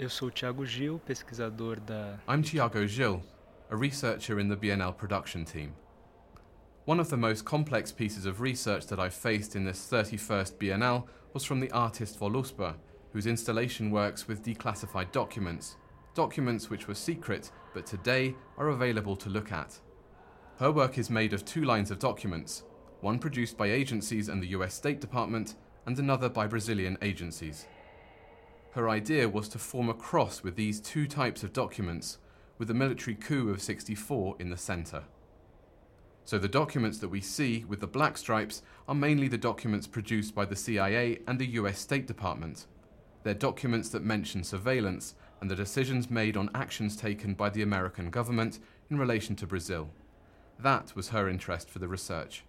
Eu sou Gil, pesquisador da. I'm Thiago Gil, a researcher in the Bienal production team. One of the most complex pieces of research that I've faced in this 31st Bienal was from the artist Voluspa, whose installation works with declassified documents, documents which were secret but today are available to look at. Her work is made of two lines of documents, one produced by agencies and the US State Department, and another by Brazilian agencies. Her idea was to form a cross with these two types of documents, with the military coup of 64 in the centre. So the documents that we see with the black stripes are mainly the documents produced by the CIA and the US State Department. They're documents that mention surveillance and the decisions made on actions taken by the American government in relation to Brazil. That was her interest for the research.